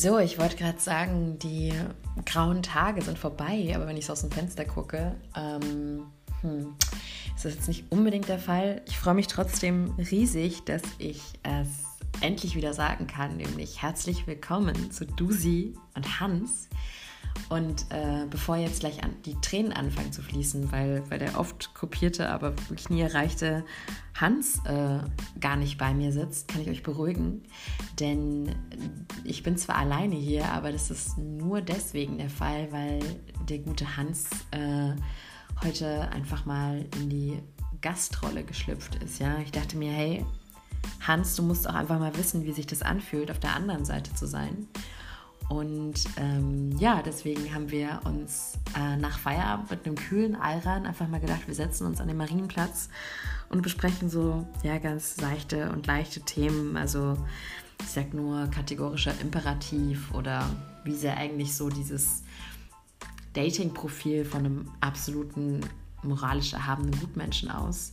So, ich wollte gerade sagen, die grauen Tage sind vorbei, aber wenn ich so aus dem Fenster gucke, ähm, hm, ist das jetzt nicht unbedingt der Fall. Ich freue mich trotzdem riesig, dass ich es endlich wieder sagen kann, nämlich herzlich willkommen zu Dusi und Hans. Und äh, bevor jetzt gleich an, die Tränen anfangen zu fließen, weil, weil der oft kopierte, aber wirklich nie erreichte Hans äh, gar nicht bei mir sitzt, kann ich euch beruhigen. Denn ich bin zwar alleine hier, aber das ist nur deswegen der Fall, weil der gute Hans äh, heute einfach mal in die Gastrolle geschlüpft ist. Ja? Ich dachte mir, hey, Hans, du musst auch einfach mal wissen, wie sich das anfühlt, auf der anderen Seite zu sein. Und ähm, ja, deswegen haben wir uns äh, nach Feierabend mit einem kühlen Alran einfach mal gedacht, wir setzen uns an den Marienplatz und besprechen so ja ganz seichte und leichte Themen. Also ich sag nur kategorischer Imperativ oder wie sähe eigentlich so dieses Dating-Profil von einem absoluten moralisch erhabenen Gutmenschen aus?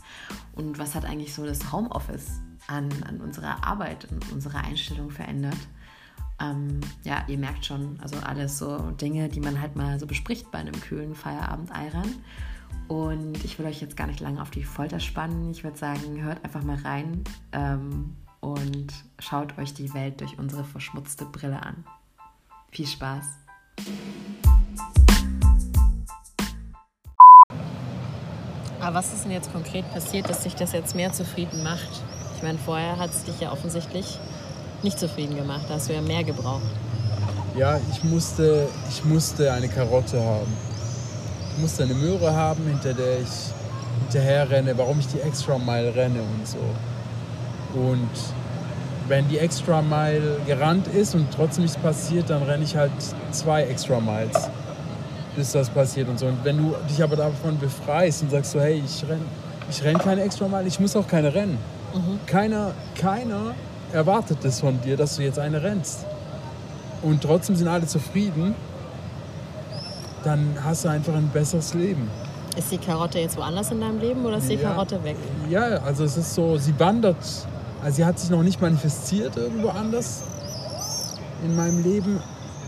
Und was hat eigentlich so das Homeoffice an, an unserer Arbeit und unserer Einstellung verändert? Ähm, ja, ihr merkt schon, also alles so Dinge, die man halt mal so bespricht bei einem kühlen Feierabend Eiran. Und ich will euch jetzt gar nicht lange auf die Folter spannen. Ich würde sagen, hört einfach mal rein ähm, und schaut euch die Welt durch unsere verschmutzte Brille an. Viel Spaß! Aber was ist denn jetzt konkret passiert, dass sich das jetzt mehr zufrieden macht? Ich meine, vorher hat es dich ja offensichtlich nicht zufrieden gemacht. Da hast du ja mehr gebraucht. Ja, ich musste, ich musste eine Karotte haben. Ich musste eine Möhre haben, hinter der ich hinterher renne, warum ich die Extra Mile renne und so. Und wenn die Extra Mile gerannt ist und trotzdem nichts passiert, dann renne ich halt zwei Extra Miles, bis das passiert und so. Und wenn du dich aber davon befreist und sagst so, hey, ich renne ich renn keine Extra Mile, ich muss auch keine rennen. Mhm. Keiner, keiner erwartet es von dir, dass du jetzt eine rennst. Und trotzdem sind alle zufrieden, dann hast du einfach ein besseres Leben. Ist die Karotte jetzt woanders in deinem Leben oder ist die ja, Karotte weg? Ja, also es ist so, sie wandert, also sie hat sich noch nicht manifestiert irgendwo anders in meinem Leben,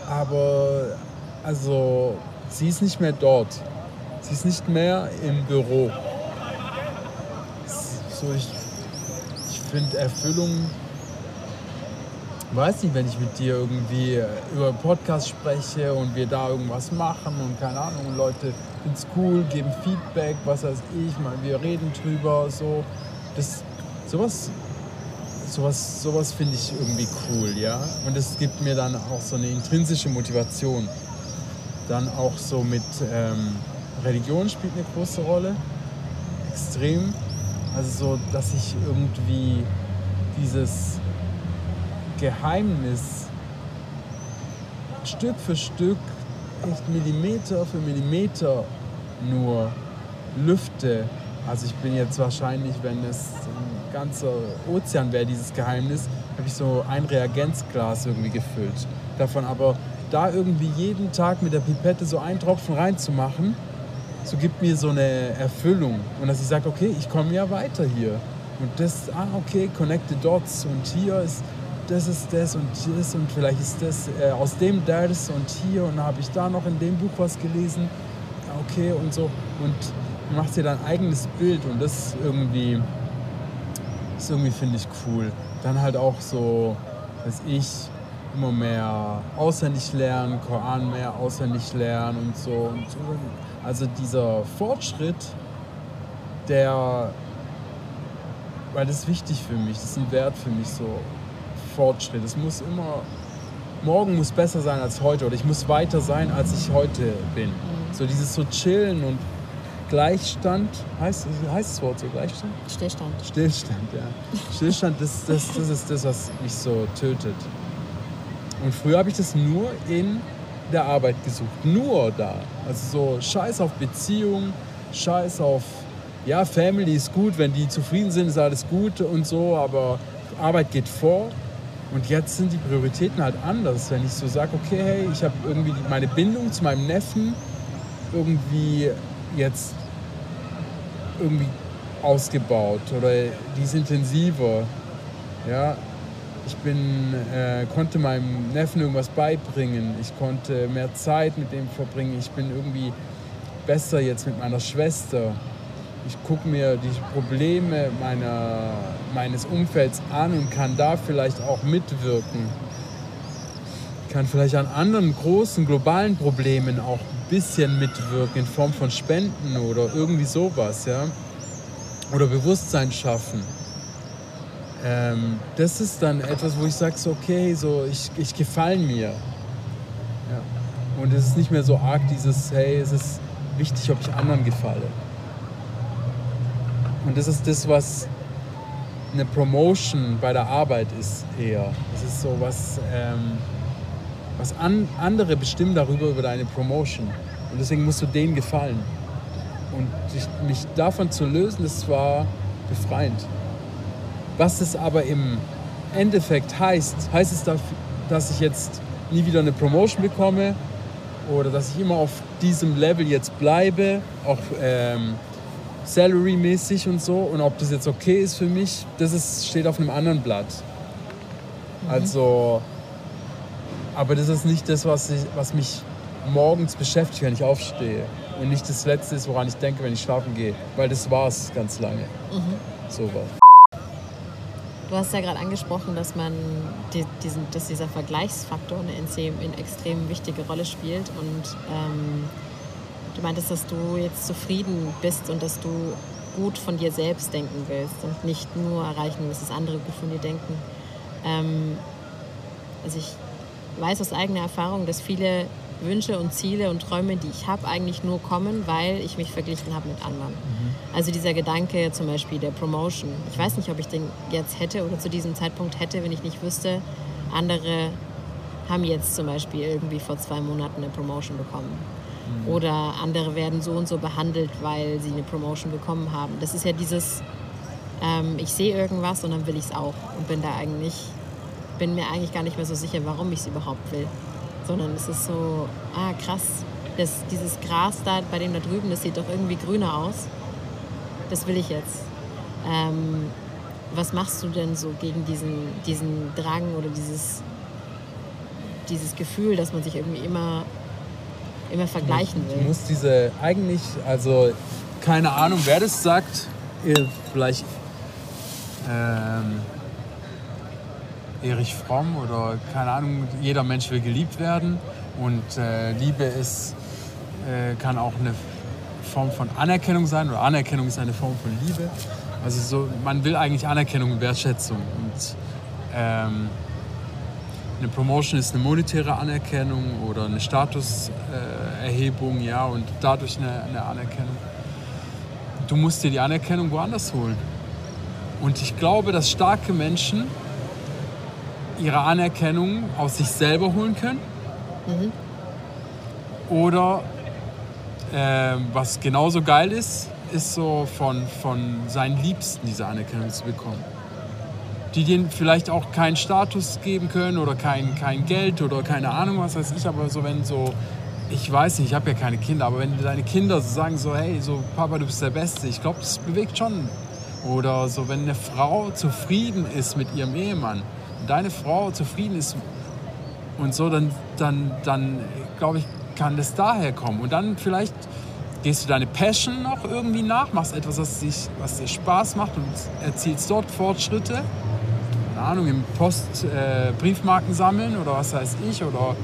aber also sie ist nicht mehr dort. Sie ist nicht mehr im Büro. So, ich, ich finde Erfüllung weiß nicht, wenn ich mit dir irgendwie über Podcast spreche und wir da irgendwas machen und keine Ahnung, und Leute finden es cool, geben Feedback, was weiß ich, mal, wir reden drüber, so. Das, sowas, sowas, sowas finde ich irgendwie cool, ja. Und es gibt mir dann auch so eine intrinsische Motivation. Dann auch so mit ähm, Religion spielt eine große Rolle, extrem. Also so, dass ich irgendwie dieses Geheimnis Stück für Stück, echt Millimeter für Millimeter nur lüfte. Also ich bin jetzt wahrscheinlich, wenn es ein ganzer Ozean wäre, dieses Geheimnis, habe ich so ein Reagenzglas irgendwie gefüllt. Davon aber da irgendwie jeden Tag mit der Pipette so einen Tropfen reinzumachen, so gibt mir so eine Erfüllung. Und dass ich sage, okay, ich komme ja weiter hier. Und das, ah, okay, connect the dots. Und hier ist das ist das und das und vielleicht ist das äh, aus dem das und hier und dann habe ich da noch in dem Buch was gelesen. Okay und so. Und du machst dir dein eigenes Bild und das irgendwie, das irgendwie finde ich cool. Dann halt auch so, dass ich immer mehr auswendig lernen, Koran mehr auswendig lernen und so. Und so. Also dieser Fortschritt, der, weil das ist wichtig für mich, das ist ein Wert für mich so. Fortschritt. Es muss immer, morgen muss besser sein als heute oder ich muss weiter sein, als ich heute bin. Mhm. So dieses so chillen und Gleichstand, heißt, heißt das Wort so Gleichstand? Stillstand. Stillstand, ja. Stillstand, das, das, das ist das, was mich so tötet. Und früher habe ich das nur in der Arbeit gesucht. Nur da. Also so Scheiß auf Beziehung, Scheiß auf, ja, Family ist gut, wenn die zufrieden sind, ist alles gut und so, aber Arbeit geht vor. Und jetzt sind die Prioritäten halt anders. Wenn ich so sage, okay, hey, ich habe irgendwie meine Bindung zu meinem Neffen irgendwie jetzt irgendwie ausgebaut oder die ist intensiver. Ja, Ich bin, äh, konnte meinem Neffen irgendwas beibringen. Ich konnte mehr Zeit mit dem verbringen. Ich bin irgendwie besser jetzt mit meiner Schwester. Ich gucke mir die Probleme meiner, meines Umfelds an und kann da vielleicht auch mitwirken. Ich kann vielleicht an anderen großen globalen Problemen auch ein bisschen mitwirken in Form von Spenden oder irgendwie sowas, ja. Oder Bewusstsein schaffen. Ähm, das ist dann etwas, wo ich sage, so, okay, so ich, ich gefalle mir. Ja. Und es ist nicht mehr so arg dieses, hey, es ist wichtig, ob ich anderen gefalle. Und das ist das, was eine Promotion bei der Arbeit ist eher. Das ist so was, ähm, was an, andere bestimmen darüber über deine Promotion. Und deswegen musst du denen gefallen. Und dich, mich davon zu lösen, das war befreiend. Was es aber im Endeffekt heißt, heißt es, dass ich jetzt nie wieder eine Promotion bekomme oder dass ich immer auf diesem Level jetzt bleibe, auch ähm, Salary-mäßig und so. Und ob das jetzt okay ist für mich, das ist, steht auf einem anderen Blatt. Mhm. Also, aber das ist nicht das, was, ich, was mich morgens beschäftigt, wenn ich aufstehe. Und nicht das Letzte ist, woran ich denke, wenn ich schlafen gehe. Weil das war es ganz lange. Mhm. So was. Du hast ja gerade angesprochen, dass man die, diesen, dass dieser Vergleichsfaktor eine extrem, eine extrem wichtige Rolle spielt. Und ähm, du meintest, dass du jetzt zufrieden bist und dass du gut von dir selbst denken willst und nicht nur erreichen, dass das andere gut von dir denken. Ähm, also ich weiß aus eigener Erfahrung, dass viele Wünsche und Ziele und Träume, die ich habe, eigentlich nur kommen, weil ich mich verglichen habe mit anderen. Mhm. Also dieser Gedanke zum Beispiel der Promotion. Ich weiß nicht, ob ich den jetzt hätte oder zu diesem Zeitpunkt hätte, wenn ich nicht wüsste, andere haben jetzt zum Beispiel irgendwie vor zwei Monaten eine Promotion bekommen. Mhm. Oder andere werden so und so behandelt, weil sie eine Promotion bekommen haben. Das ist ja dieses, ähm, ich sehe irgendwas und dann will ich es auch und bin da eigentlich, bin mir eigentlich gar nicht mehr so sicher, warum ich es überhaupt will sondern es ist so, ah krass, das, dieses Gras da bei dem da drüben, das sieht doch irgendwie grüner aus. Das will ich jetzt. Ähm, was machst du denn so gegen diesen, diesen Drang oder dieses, dieses Gefühl, dass man sich irgendwie immer, immer vergleichen will? Du musst diese eigentlich, also keine Ahnung, wer das sagt, vielleicht ähm, Erich Fromm oder keine Ahnung, jeder Mensch will geliebt werden und äh, Liebe ist, äh, kann auch eine Form von Anerkennung sein oder Anerkennung ist eine Form von Liebe. Also so, man will eigentlich Anerkennung und Wertschätzung und ähm, eine Promotion ist eine monetäre Anerkennung oder eine Statuserhebung, äh, ja, und dadurch eine, eine Anerkennung. Du musst dir die Anerkennung woanders holen. Und ich glaube, dass starke Menschen ihre Anerkennung aus sich selber holen können. Mhm. Oder äh, was genauso geil ist, ist so von, von seinen Liebsten diese Anerkennung zu bekommen. Die denen vielleicht auch keinen Status geben können oder kein, kein Geld oder keine Ahnung, was weiß ich, aber so wenn so, ich weiß nicht, ich habe ja keine Kinder, aber wenn deine Kinder so sagen so, hey, so Papa, du bist der Beste, ich glaube, das bewegt schon. Oder so, wenn eine Frau zufrieden ist mit ihrem Ehemann, deine Frau zufrieden ist und so, dann, dann, dann glaube ich, kann das daher kommen. Und dann vielleicht gehst du deine Passion noch irgendwie nach, machst etwas, was, dich, was dir Spaß macht und erzielst dort Fortschritte. Keine Ahnung, im Post äh, Briefmarken sammeln oder was weiß ich, oder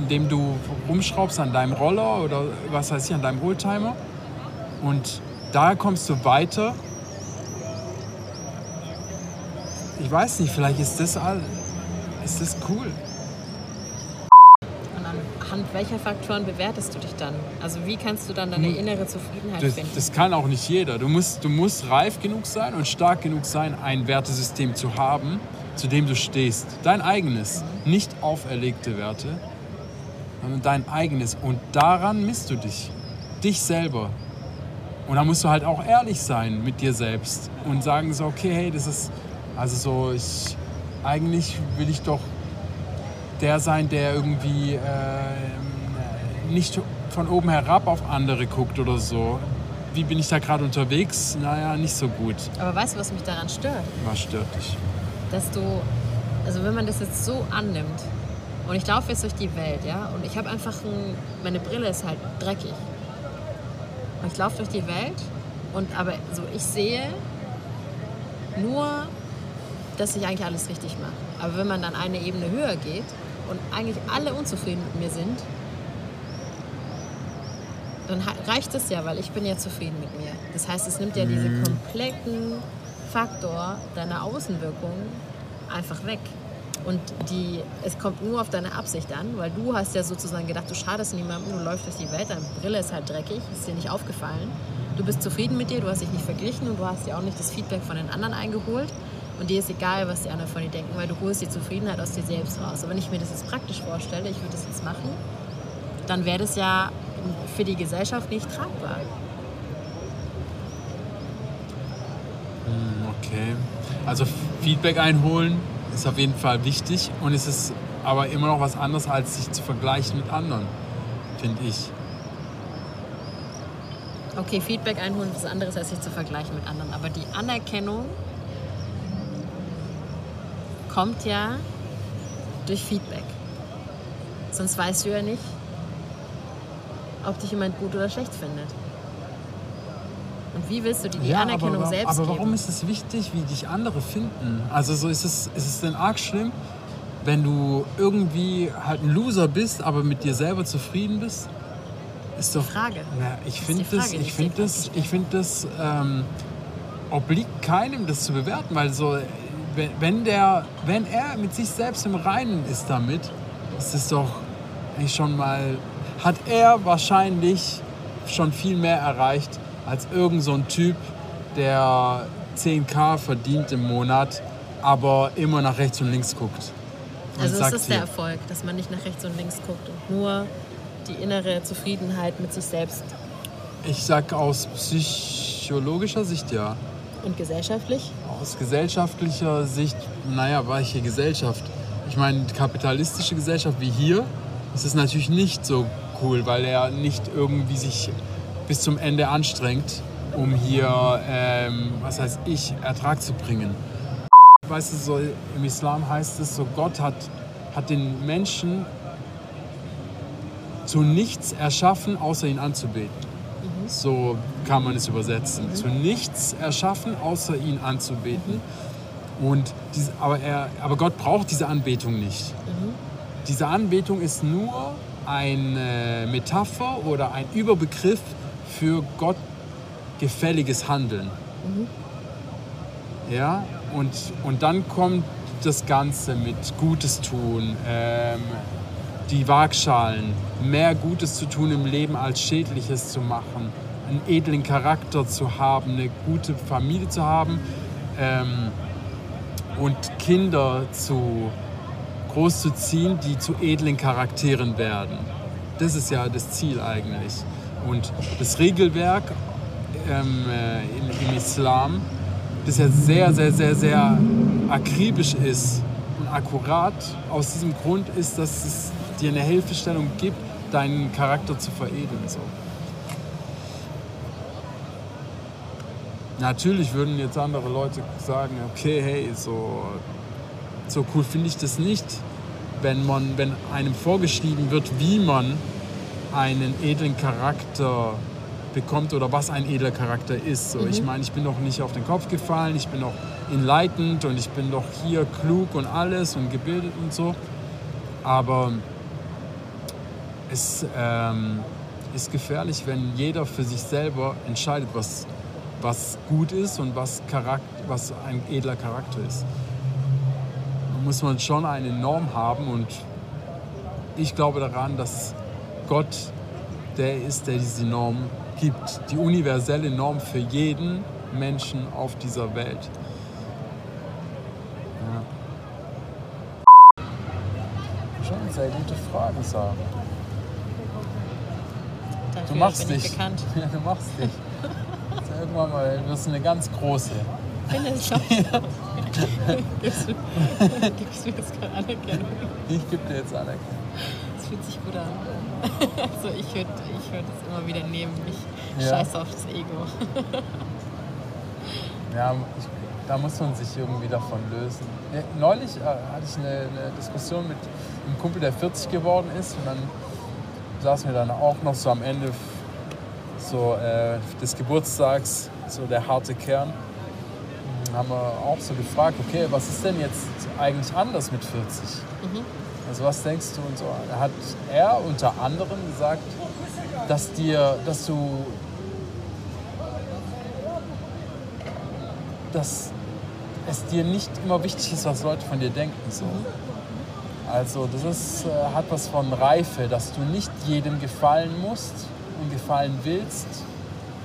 indem du rumschraubst an deinem Roller oder was weiß ich, an deinem Oldtimer. Und daher kommst du weiter ich weiß nicht, vielleicht ist das, all, ist das cool. Welcher Faktoren bewertest du dich dann? Also wie kannst du dann deine hm. innere Zufriedenheit das, finden? Das kann auch nicht jeder. Du musst, du musst reif genug sein und stark genug sein, ein Wertesystem zu haben, zu dem du stehst. Dein eigenes, mhm. nicht auferlegte Werte, sondern dein eigenes. Und daran misst du dich. Dich selber. Und da musst du halt auch ehrlich sein mit dir selbst und sagen so, okay, hey, das ist also so, ich, eigentlich will ich doch der sein, der irgendwie äh, nicht von oben herab auf andere guckt oder so. Wie bin ich da gerade unterwegs? Naja, nicht so gut. Aber weißt du, was mich daran stört? Was stört dich? Dass du also wenn man das jetzt so annimmt und ich laufe jetzt durch die Welt, ja, und ich habe einfach ein, meine Brille ist halt dreckig. Und ich laufe durch die Welt und aber so ich sehe nur, dass ich eigentlich alles richtig mache. Aber wenn man dann eine Ebene höher geht und eigentlich alle unzufrieden mit mir sind, dann reicht es ja, weil ich bin ja zufrieden mit mir. Das heißt, es nimmt ja mhm. diesen kompletten Faktor deiner Außenwirkung einfach weg. Und die, es kommt nur auf deine Absicht an, weil du hast ja sozusagen gedacht, du schadest niemandem, du läufst durch die Welt, deine Brille ist halt dreckig, ist dir nicht aufgefallen. Du bist zufrieden mit dir, du hast dich nicht verglichen und du hast dir auch nicht das Feedback von den anderen eingeholt. Und dir ist egal, was die anderen von dir denken, weil du holst die Zufriedenheit aus dir selbst raus. Aber wenn ich mir das jetzt praktisch vorstelle, ich würde das jetzt machen, dann wäre das ja für die Gesellschaft nicht tragbar. Hm, okay. Also Feedback einholen ist auf jeden Fall wichtig und es ist aber immer noch was anderes, als sich zu vergleichen mit anderen, finde ich. Okay, Feedback einholen ist was anderes, als sich zu vergleichen mit anderen. Aber die Anerkennung kommt ja durch Feedback. Sonst weißt du ja nicht, ob dich jemand gut oder schlecht findet. Und wie willst du dir die ja, Anerkennung aber, selbst aber geben? Aber warum ist es wichtig, wie dich andere finden? Also so ist es, ist es denn arg schlimm, wenn du irgendwie halt ein Loser bist, aber mit dir selber zufrieden bist? Ist doch. Frage. Na, ich finde das, ich finde das, ich finde das ähm, obliegt keinem, das zu bewerten, weil so, wenn der, wenn er mit sich selbst im Reinen ist damit, ist es doch eigentlich schon mal hat er wahrscheinlich schon viel mehr erreicht als irgend so ein Typ, der 10k verdient im Monat, aber immer nach rechts und links guckt. Und also ist das der Erfolg, dass man nicht nach rechts und links guckt und nur die innere Zufriedenheit mit sich selbst. Ich sag aus psychologischer Sicht ja. Und gesellschaftlich? Aus gesellschaftlicher Sicht, naja, welche Gesellschaft? Ich meine, kapitalistische Gesellschaft wie hier ist es natürlich nicht so cool, weil er nicht irgendwie sich bis zum Ende anstrengt, um hier, ähm, was heißt ich, Ertrag zu bringen. Weißt du, so im Islam heißt es so, Gott hat, hat den Menschen zu nichts erschaffen, außer ihn anzubeten. So kann man es übersetzen. Mhm. Zu nichts erschaffen, außer ihn anzubeten. Mhm. Und diese, aber, er, aber Gott braucht diese Anbetung nicht. Mhm. Diese Anbetung ist nur eine Metapher oder ein Überbegriff für Gott gefälliges Handeln. Mhm. Ja, und, und dann kommt das Ganze mit Gutes tun, ähm, die Waagschalen, mehr Gutes zu tun im Leben als Schädliches zu machen, einen edlen Charakter zu haben, eine gute Familie zu haben ähm, und Kinder zu großzuziehen, die zu edlen Charakteren werden. Das ist ja das Ziel eigentlich. Und das Regelwerk ähm, äh, im, im Islam, das ja sehr, sehr, sehr, sehr akribisch ist und akkurat, aus diesem Grund ist, dass es dir eine Hilfestellung gibt, deinen Charakter zu veredeln. So. Natürlich würden jetzt andere Leute sagen, okay, hey, so so cool finde ich das nicht, wenn, man, wenn einem vorgeschrieben wird, wie man einen edlen Charakter bekommt oder was ein edler Charakter ist. So, mhm. Ich meine, ich bin doch nicht auf den Kopf gefallen, ich bin doch enlightened und ich bin doch hier klug und alles und gebildet und so. Aber es ähm, ist gefährlich, wenn jeder für sich selber entscheidet, was, was gut ist und was, Charakter, was ein edler Charakter ist muss man schon eine Norm haben und ich glaube daran, dass Gott der ist, der diese Norm gibt, die universelle Norm für jeden Menschen auf dieser Welt. Ja. Schon sehr gute Frage, Sarah. Du machst dich. Ja, du machst dich. Irgendwann mal wirst du eine ganz große. Gibst, du, gibst du jetzt gerade Anerkennung? Ich gebe dir jetzt Anerkennung. Das fühlt sich gut an. Also ich würde ich würd das immer wieder nehmen. Ich ja. scheiße auf das Ego. Ja, ich, da muss man sich irgendwie davon lösen. Ja, neulich äh, hatte ich eine, eine, Diskussion mit einem Kumpel, der 40 geworden ist. Und dann saßen wir dann auch noch so am Ende so, äh, des Geburtstags, so der harte Kern. Und haben wir auch so gefragt, okay, was ist denn jetzt eigentlich anders mit 40? Mhm. Also was denkst du und so? Hat er unter anderem gesagt, dass dir, dass du dass es dir nicht immer wichtig ist, was Leute von dir denken. So. Mhm. Also das ist, äh, hat was von Reife, dass du nicht jedem gefallen musst und gefallen willst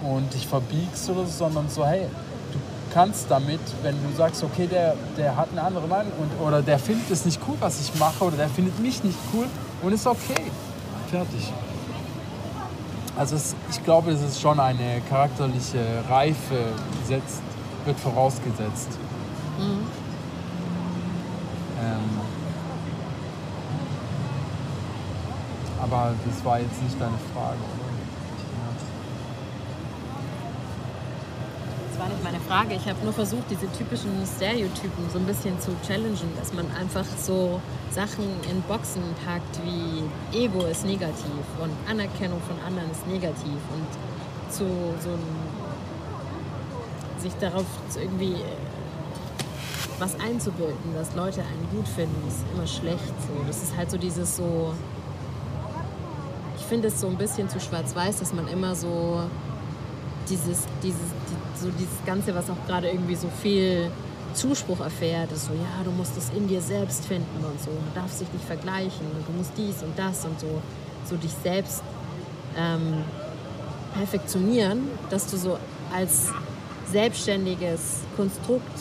und dich verbiegst oder so, sondern so, hey, du kannst damit, wenn du sagst, okay, der, der hat eine andere Meinung und, oder der findet es nicht cool, was ich mache oder der findet mich nicht cool und ist okay. Fertig. Also es, ich glaube, es ist schon eine charakterliche Reife, setzt, wird vorausgesetzt. Mhm. Ähm, aber das war jetzt nicht deine Frage, oder? Das war nicht meine Frage. Ich habe nur versucht, diese typischen Stereotypen so ein bisschen zu challengen, dass man einfach so Sachen in Boxen packt wie Ego ist negativ und Anerkennung von anderen ist negativ und zu so ein, sich darauf irgendwie was einzubilden, dass Leute einen gut finden, ist immer schlecht. So. Das ist halt so dieses so. Finde es so ein bisschen zu schwarz-weiß, dass man immer so dieses, dieses, die, so dieses Ganze, was auch gerade irgendwie so viel Zuspruch erfährt, ist so, ja, du musst es in dir selbst finden und so. Du darfst dich nicht vergleichen und du musst dies und das und so, so dich selbst ähm, perfektionieren, dass du so als selbstständiges Konstrukt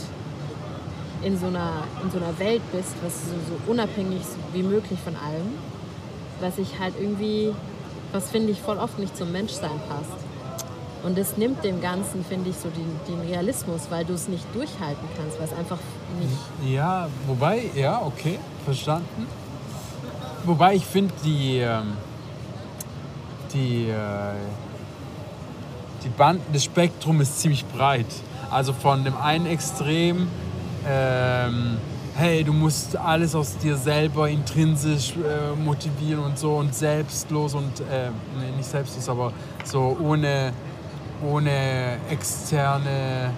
in so einer, in so einer Welt bist, was so, so unabhängig wie möglich von allem, was ich halt irgendwie, was finde ich voll oft nicht zum Menschsein passt. Und es nimmt dem Ganzen, finde ich, so den, den Realismus, weil du es nicht durchhalten kannst, weil es einfach nicht. Ja, wobei, ja, okay, verstanden. Wobei ich finde, die, ähm, die, äh, die Band, das Spektrum ist ziemlich breit. Also von dem einen Extrem ähm, hey, du musst alles aus dir selber intrinsisch äh, motivieren und so und selbstlos und, äh, nee, nicht selbstlos, aber so ohne, ohne externe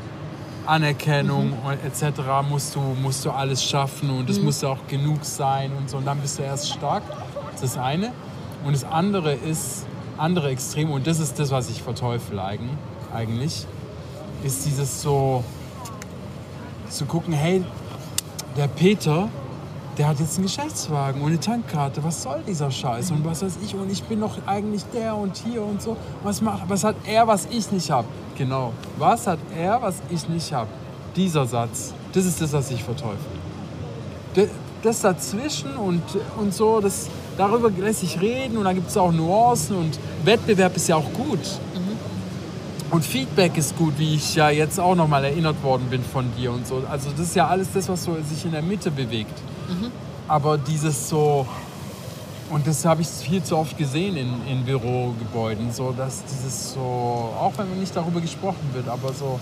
Anerkennung mhm. etc. Musst du, musst du alles schaffen und es mhm. muss auch genug sein und so und dann bist du erst stark. Das ist das eine. Und das andere ist, andere Extrem, und das ist das, was ich verteufel eigentlich, ist dieses so, zu gucken, hey, der Peter, der hat jetzt einen Geschäftswagen und eine Tankkarte. Was soll dieser Scheiß? Und was weiß ich? Und ich bin doch eigentlich der und hier und so. Was, macht, was hat er, was ich nicht habe? Genau. Was hat er, was ich nicht habe? Dieser Satz. Das ist das, was ich verteufel. Das dazwischen und, und so, das, darüber lässt sich reden und da gibt es auch Nuancen und Wettbewerb ist ja auch gut. Und Feedback ist gut, wie ich ja jetzt auch nochmal erinnert worden bin von dir und so. Also das ist ja alles das, was so sich in der Mitte bewegt. Mhm. Aber dieses so, und das habe ich viel zu oft gesehen in, in Bürogebäuden, so dass dieses so, auch wenn nicht darüber gesprochen wird, aber so,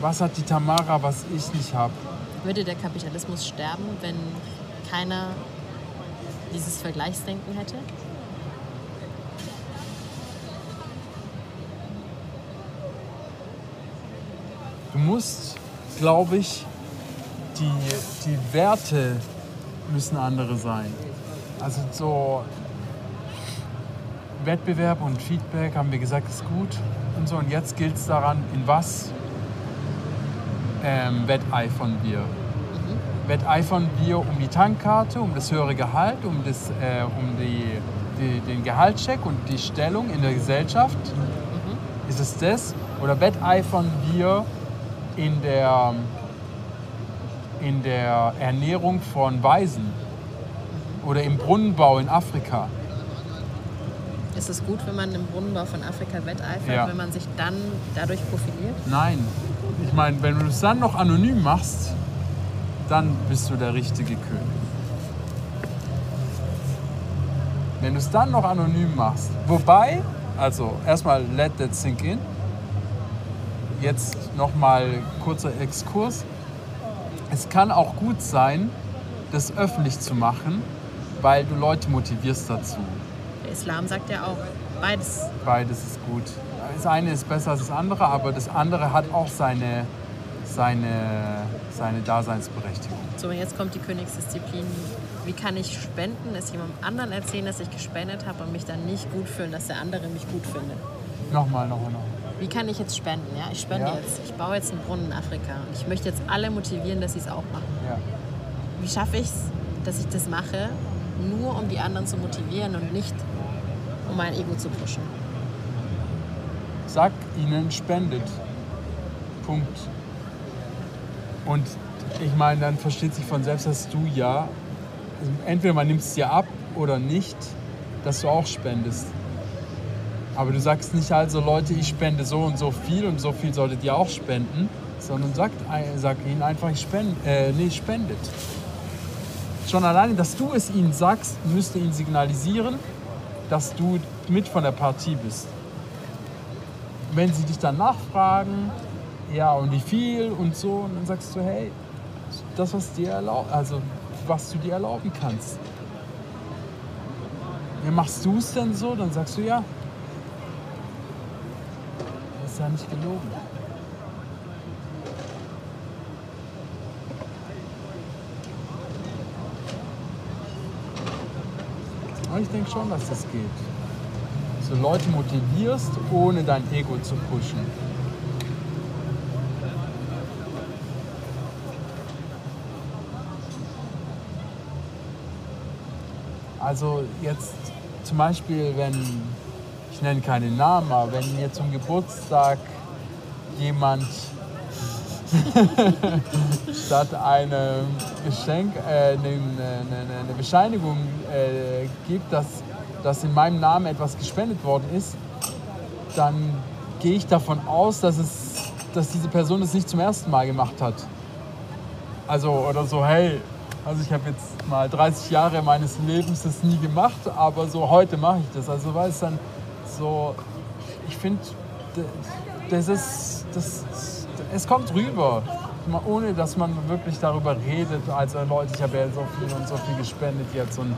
was hat die Tamara, was ich nicht habe? Würde der Kapitalismus sterben, wenn keiner dieses Vergleichsdenken hätte? Du musst, glaube ich, die, die Werte müssen andere sein. Also so Wettbewerb und Feedback haben wir gesagt, ist gut und so. Und jetzt gilt es daran, in was ähm, wetteifern wir. Mhm. Wetteifern wir um die Tankkarte, um das höhere Gehalt, um, das, äh, um die, die, den Gehaltscheck und die Stellung in der Gesellschaft? Mhm. Ist es das? Oder wetteifern wir in der, in der Ernährung von Waisen oder im Brunnenbau in Afrika. Ist es gut, wenn man im Brunnenbau von Afrika wetteifert, ja. wenn man sich dann dadurch profiliert? Nein. Ich meine, wenn du es dann noch anonym machst, dann bist du der richtige König. Wenn du es dann noch anonym machst, wobei, also erstmal let that sink in, jetzt nochmal kurzer Exkurs. Es kann auch gut sein, das öffentlich zu machen, weil du Leute motivierst dazu. Der Islam sagt ja auch, beides. Beides ist gut. Das eine ist besser als das andere, aber das andere hat auch seine, seine, seine Daseinsberechtigung. So, jetzt kommt die Königsdisziplin. Wie kann ich spenden, es jemandem anderen erzählen, dass ich gespendet habe und mich dann nicht gut fühlen, dass der andere mich gut findet? Nochmal, nochmal, nochmal. Wie kann ich jetzt spenden? Ja, ich spende Ja. jetzt. Ich baue jetzt einen Brunnen in Afrika und ich möchte jetzt alle motivieren, dass sie es auch machen. Ja. Wie schaffe ich es, dass ich das mache, nur um die anderen zu motivieren und nicht um mein Ego zu pushen? Sag ihnen, spendet. Punkt. Und ich meine, dann versteht sich von selbst, dass du ja, also entweder man nimmt es dir ab oder nicht, dass du auch spendest. Aber du sagst nicht also, Leute, ich spende so und so viel und so viel solltet ihr auch spenden, sondern sag, sag ihnen einfach, ich spende, äh, nee, spendet. Schon alleine, dass du es ihnen sagst, müsste ihnen signalisieren, dass du mit von der Partie bist. Wenn sie dich dann nachfragen, ja, und wie viel und so, und dann sagst du, hey, das, was dir erlaubt, also was du dir erlauben kannst. Ja, machst du es denn so? Dann sagst du ja. Ist ja nicht gelogen. Aber ich denke schon, dass das geht. Du Leute motivierst, ohne dein Ego zu pushen. Also jetzt zum Beispiel, wenn, ich nenne keinen Namen, aber wenn mir zum Geburtstag jemand statt einem Geschenk äh, eine, eine, eine Bescheinigung äh, gibt, dass, dass in meinem Namen etwas gespendet worden ist, dann gehe ich davon aus, dass, es, dass diese Person es nicht zum ersten Mal gemacht hat. Also, oder so, hey, also ich habe jetzt mal 30 Jahre meines Lebens das nie gemacht, aber so heute mache ich das. Also weil es dann so, ich finde, das ist, das, es kommt rüber, ohne dass man wirklich darüber redet. Also Leute, ich habe ja so viel und so viel gespendet jetzt und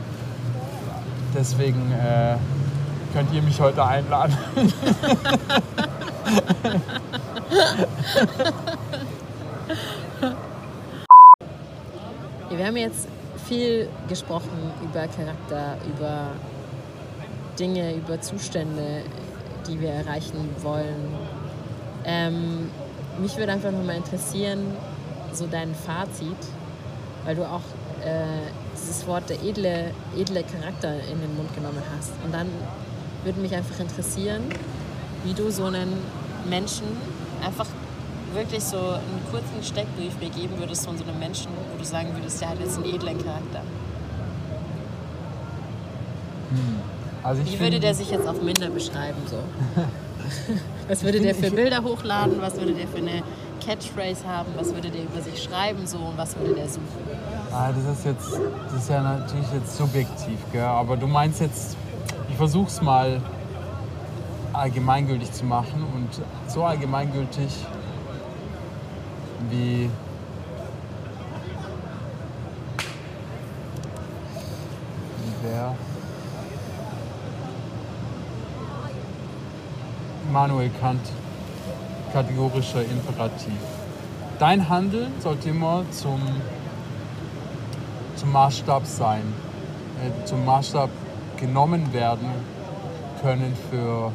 deswegen äh, könnt ihr mich heute einladen. Wir haben jetzt viel gesprochen über Charakter, über Dinge, über Zustände, die wir erreichen wollen. Ähm, mich würde einfach nur mal interessieren, so dein Fazit, weil du auch äh, dieses Wort der edle, edle Charakter in den Mund genommen hast. Und dann würde mich einfach interessieren, wie du so einen Menschen einfach wirklich so einen kurzen Steckbrief mir geben würdest von so einem Menschen, wo du sagen würdest, der hat jetzt einen edlen Charakter. Also Wie würde der sich jetzt auf Minder beschreiben? So? Was würde der für Bilder hochladen? Was würde der für eine Catchphrase haben? Was würde der über sich schreiben? So? Und was würde der suchen? Ah, das ist jetzt, das ist ja natürlich jetzt subjektiv, gell? aber du meinst jetzt, ich versuch's mal allgemeingültig zu machen und so allgemeingültig wie wie wer Immanuel Kant kategorischer Imperativ. Dein Handeln sollte immer zum zum Maßstab sein, äh, zum Maßstab genommen werden können für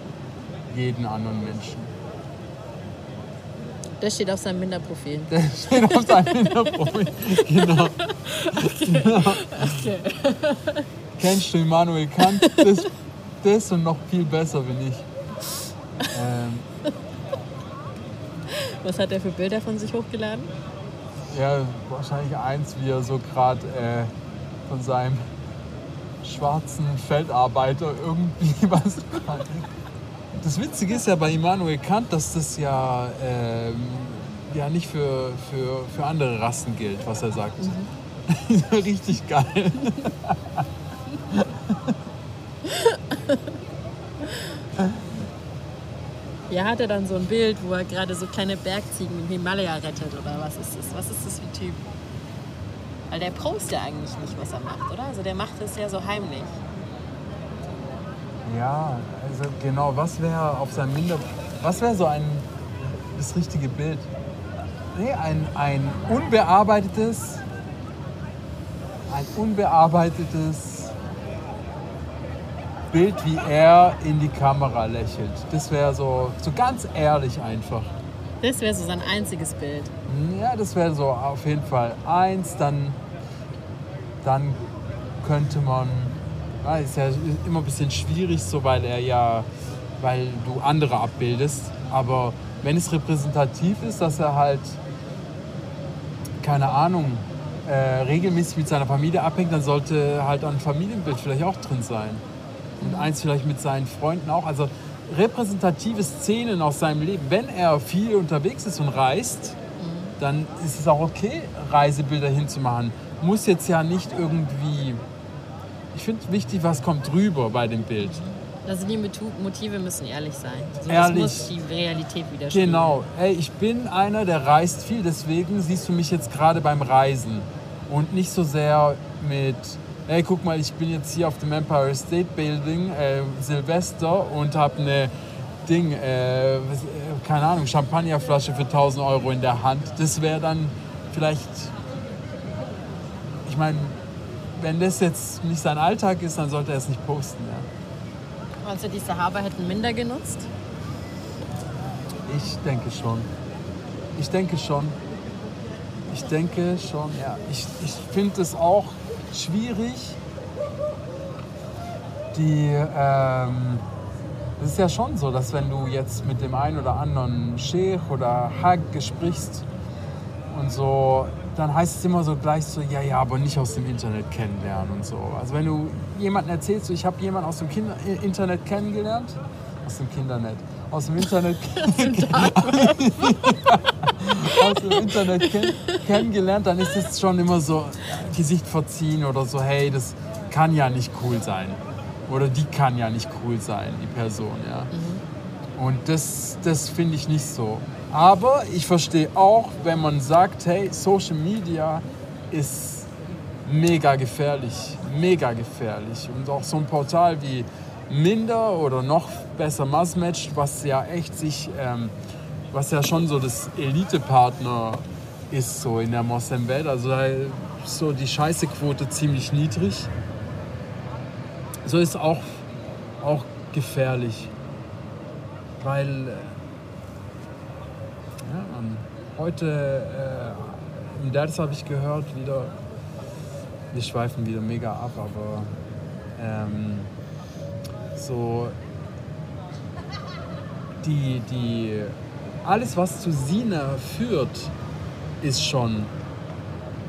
jeden anderen Menschen. Das steht auf seinem Minderprofil. Der steht auf seinem Hinterprofil. Genau. Okay. Kennst du Immanuel Kant? Das, das und noch viel besser bin ich. Ähm, Was hat er für Bilder von sich hochgeladen? ja, wahrscheinlich eins, wie er so gerade äh, von seinem schwarzen Feldarbeiter irgendwie was. Das Witzige ist ja bei Immanuel Kant, dass das ja, ähm, ja nicht für, für, für andere Rassen gilt, was er sagt. Richtig geil. Hier hat er dann so ein Bild, wo er gerade so kleine Bergziegen im Himalaya rettet oder was ist das? Was ist das für ein Typ? Weil der prost ja eigentlich nicht, was er macht, oder? Also der macht es ja so heimlich. Ja, also genau, was wäre auf seinem Minder... Was wäre so ein... das richtige Bild? Nee, ein, ein unbearbeitetes... Ein unbearbeitetes Bild, wie er in die Kamera lächelt. Das wäre so, so ganz ehrlich einfach. Das wäre so sein einziges Bild. Ja, das wäre so auf jeden Fall eins. Dann, dann könnte man, ja, ist ja immer ein bisschen schwierig, so weil er ja, weil du andere abbildest. Aber wenn es repräsentativ ist, dass er halt, keine Ahnung, äh, regelmäßig mit seiner Familie abhängt, dann sollte halt ein Familienbild vielleicht auch drin sein. Und eins vielleicht mit seinen Freunden auch. Also repräsentative Szenen aus seinem Leben. Wenn er viel unterwegs ist und reist, dann ist es auch okay, Reisebilder hinzumachen. Muss jetzt ja nicht irgendwie. Ich finde wichtig, was kommt drüber bei dem Bild. Also die Motive müssen ehrlich sein. So, ehrlich. Das muss die Realität widerspiegeln. Genau. Ey, ich bin einer, der reist viel, deswegen siehst du mich jetzt gerade beim Reisen. Und nicht so sehr mit, ey, guck mal, ich bin jetzt hier auf dem Empire State Building, äh, Silvester, und habe eine Ding, äh, keine Ahnung, Champagnerflasche für 1000 Euro in der Hand. Das wäre dann vielleicht, ich meine, wenn das jetzt nicht sein Alltag ist, dann sollte er es nicht posten. Ja. Meinst du, die Sahaba hätten minder genutzt? Ich denke schon. Ich denke schon. Ich denke schon, ja. Ich, ich finde es auch schwierig, die. Ähm, das ist ja schon so, dass wenn du jetzt mit dem einen oder anderen Sheikh oder Hag sprichst und so, dann heißt es immer so gleich so, ja, ja, aber nicht aus dem Internet kennenlernen und so. Also wenn du jemanden erzählst, so, ich habe jemanden aus dem Kinder Internet kennengelernt, aus dem Kindernet, aus dem Internet, aus dem Internet kenn kennengelernt, dann ist es schon immer so Gesicht verziehen oder so, hey, das kann ja nicht cool sein. Oder die kann ja nicht cool sein, die Person, ja. Mhm. Und das, das finde ich nicht so. Aber ich verstehe auch, wenn man sagt, hey, Social Media ist mega gefährlich, mega gefährlich. Und auch so ein Portal wie Minder oder noch besser Massmatch, was ja echt sich, ähm, was ja schon so das Elite-Partner ist so in der Moslem-Welt. Also da ist so die Scheißequote ziemlich niedrig. So ist auch, auch gefährlich. Weil äh, ja, heute äh, im Dance habe ich gehört wieder, wir schweifen wieder mega ab, aber ähm, so die, die, alles was zu Sina führt, ist schon,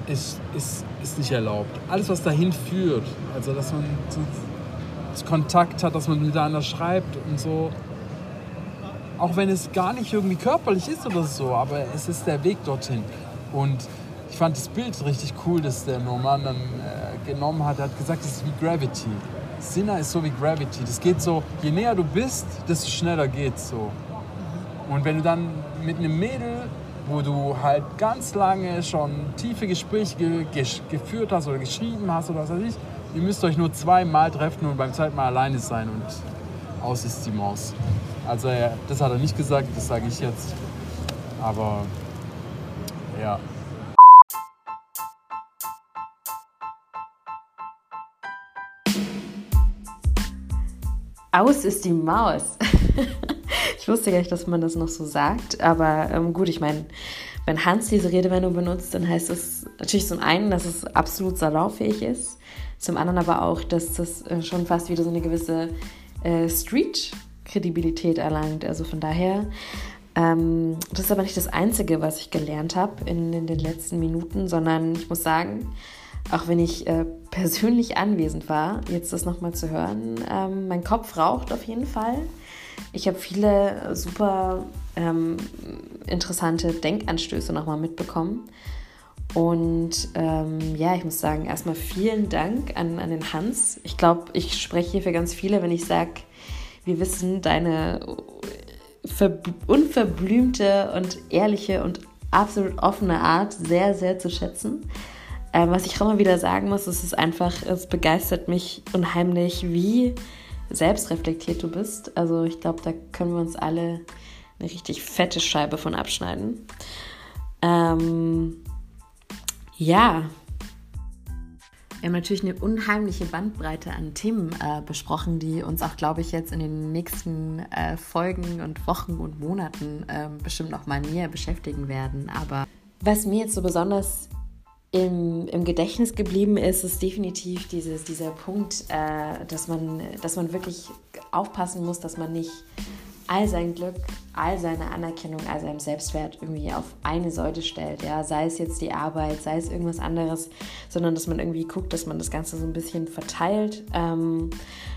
ist, ist, ist nicht erlaubt. Alles was dahin führt, also dass man Kontakt hat, dass man miteinander schreibt und so. Auch wenn es gar nicht irgendwie körperlich ist oder so, aber es ist der Weg dorthin. Und ich fand das Bild richtig cool, das der Norman dann äh, genommen hat. Er hat gesagt, es ist wie Gravity. Sinner ist so wie Gravity. Das geht so, je näher du bist, desto schneller geht's so. Und wenn du dann mit einem Mädel, wo du halt ganz lange schon tiefe Gespräche ge ge geführt hast oder geschrieben hast oder was weiß ich, ihr müsst euch nur zweimal treffen und beim zweiten Mal alleine sein und aus ist die Maus. Also das hat er nicht gesagt, das sage ich jetzt. Aber ja. Aus ist die Maus. ich wusste gar nicht, dass man das noch so sagt. Aber ähm, gut, ich meine, wenn Hans diese Redewendung benutzt, dann heißt es natürlich zum einen, dass es absolut salonfähig ist. Zum anderen aber auch, dass das äh, schon fast wieder so eine gewisse äh, Street-Kredibilität erlangt. Also von daher, ähm, das ist aber nicht das Einzige, was ich gelernt habe in, in, den letzten Minuten, sondern ich muss sagen, auch wenn ich äh, persönlich anwesend war, jetzt das nochmal zu hören, ähm, mein Kopf raucht auf jeden Fall. Ich habe viele super ähm, interessante Denkanstöße nochmal mitbekommen. Und ähm, ja, ich muss sagen, erstmal vielen Dank an, an den Hans. Ich glaube, ich spreche hier für ganz viele, wenn ich sage, wir wissen deine unverblümte und ehrliche und absolut offene Art sehr, sehr zu schätzen. Ähm, was ich auch immer wieder sagen muss, ist es einfach, es begeistert mich unheimlich, wie selbstreflektiert du bist. Also ich glaube, da können wir uns alle eine richtig fette Scheibe von abschneiden. Ähm, ja, wir haben natürlich eine unheimliche Bandbreite an Themen äh, besprochen, die uns auch, glaube ich, jetzt in den nächsten äh, Folgen und Wochen und Monaten äh, bestimmt noch mal näher beschäftigen werden. Aber was mir jetzt so besonders im, im Gedächtnis geblieben ist, ist definitiv dieses, dieser Punkt, äh, dass, man, dass man wirklich aufpassen muss, dass man nicht all sein Glück, all seine Anerkennung, all seinem Selbstwert irgendwie auf eine Säule stellt. Ja? Sei es jetzt die Arbeit, sei es irgendwas anderes, sondern dass man irgendwie guckt, dass man das Ganze so ein bisschen verteilt, ähm,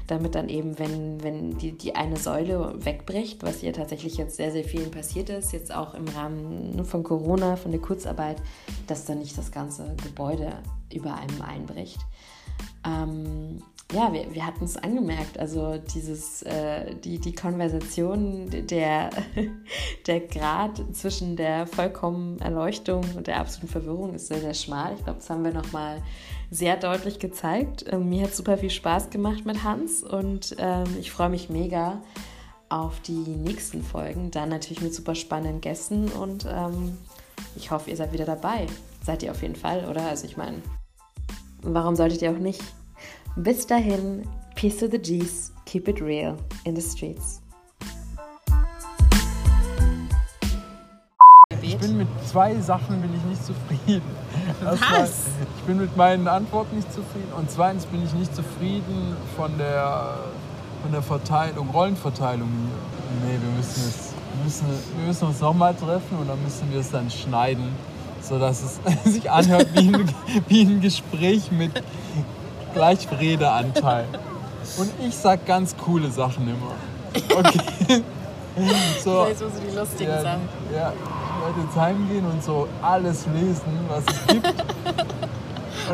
damit dann eben, wenn, wenn die, die eine Säule wegbricht, was hier tatsächlich jetzt sehr, sehr vielen passiert ist, jetzt auch im Rahmen von Corona, von der Kurzarbeit, dass dann nicht das ganze Gebäude über einem einbricht. Ähm, ja, wir, wir hatten es angemerkt, also dieses, äh, die, die Konversation, der, der Grad zwischen der vollkommenen Erleuchtung und der absoluten Verwirrung ist sehr, sehr schmal. Ich glaube, das haben wir nochmal sehr deutlich gezeigt. Ähm, mir hat super viel Spaß gemacht mit Hans und ähm, ich freue mich mega auf die nächsten Folgen. Dann natürlich mit super spannenden Gästen und ähm, ich hoffe, ihr seid wieder dabei. Seid ihr auf jeden Fall, oder? Also ich meine, warum solltet ihr auch nicht? Bis dahin, peace to the G's, keep it real in the streets. Ich bin mit zwei Sachen bin ich nicht zufrieden. Erstmal, Was? Ich bin mit meinen Antworten nicht zufrieden und zweitens bin ich nicht zufrieden von der, von der Verteilung, Rollenverteilung hier. Nee, wir müssen, es, wir müssen, wir müssen uns nochmal treffen und dann müssen wir es dann schneiden, sodass es sich anhört wie ein, wie ein Gespräch mit Gleichredeanteil. Und ich sag ganz coole Sachen immer. Okay. So, das heißt, die lustigen ja, Sachen. Ja, ich werde jetzt heimgehen und so alles lesen, was es gibt.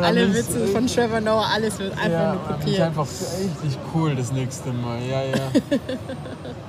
Alle Witze von Trevor Noah, alles wird einfach ja, nur kopiert. Ja, einfach richtig cool das nächste Mal. Ja, ja.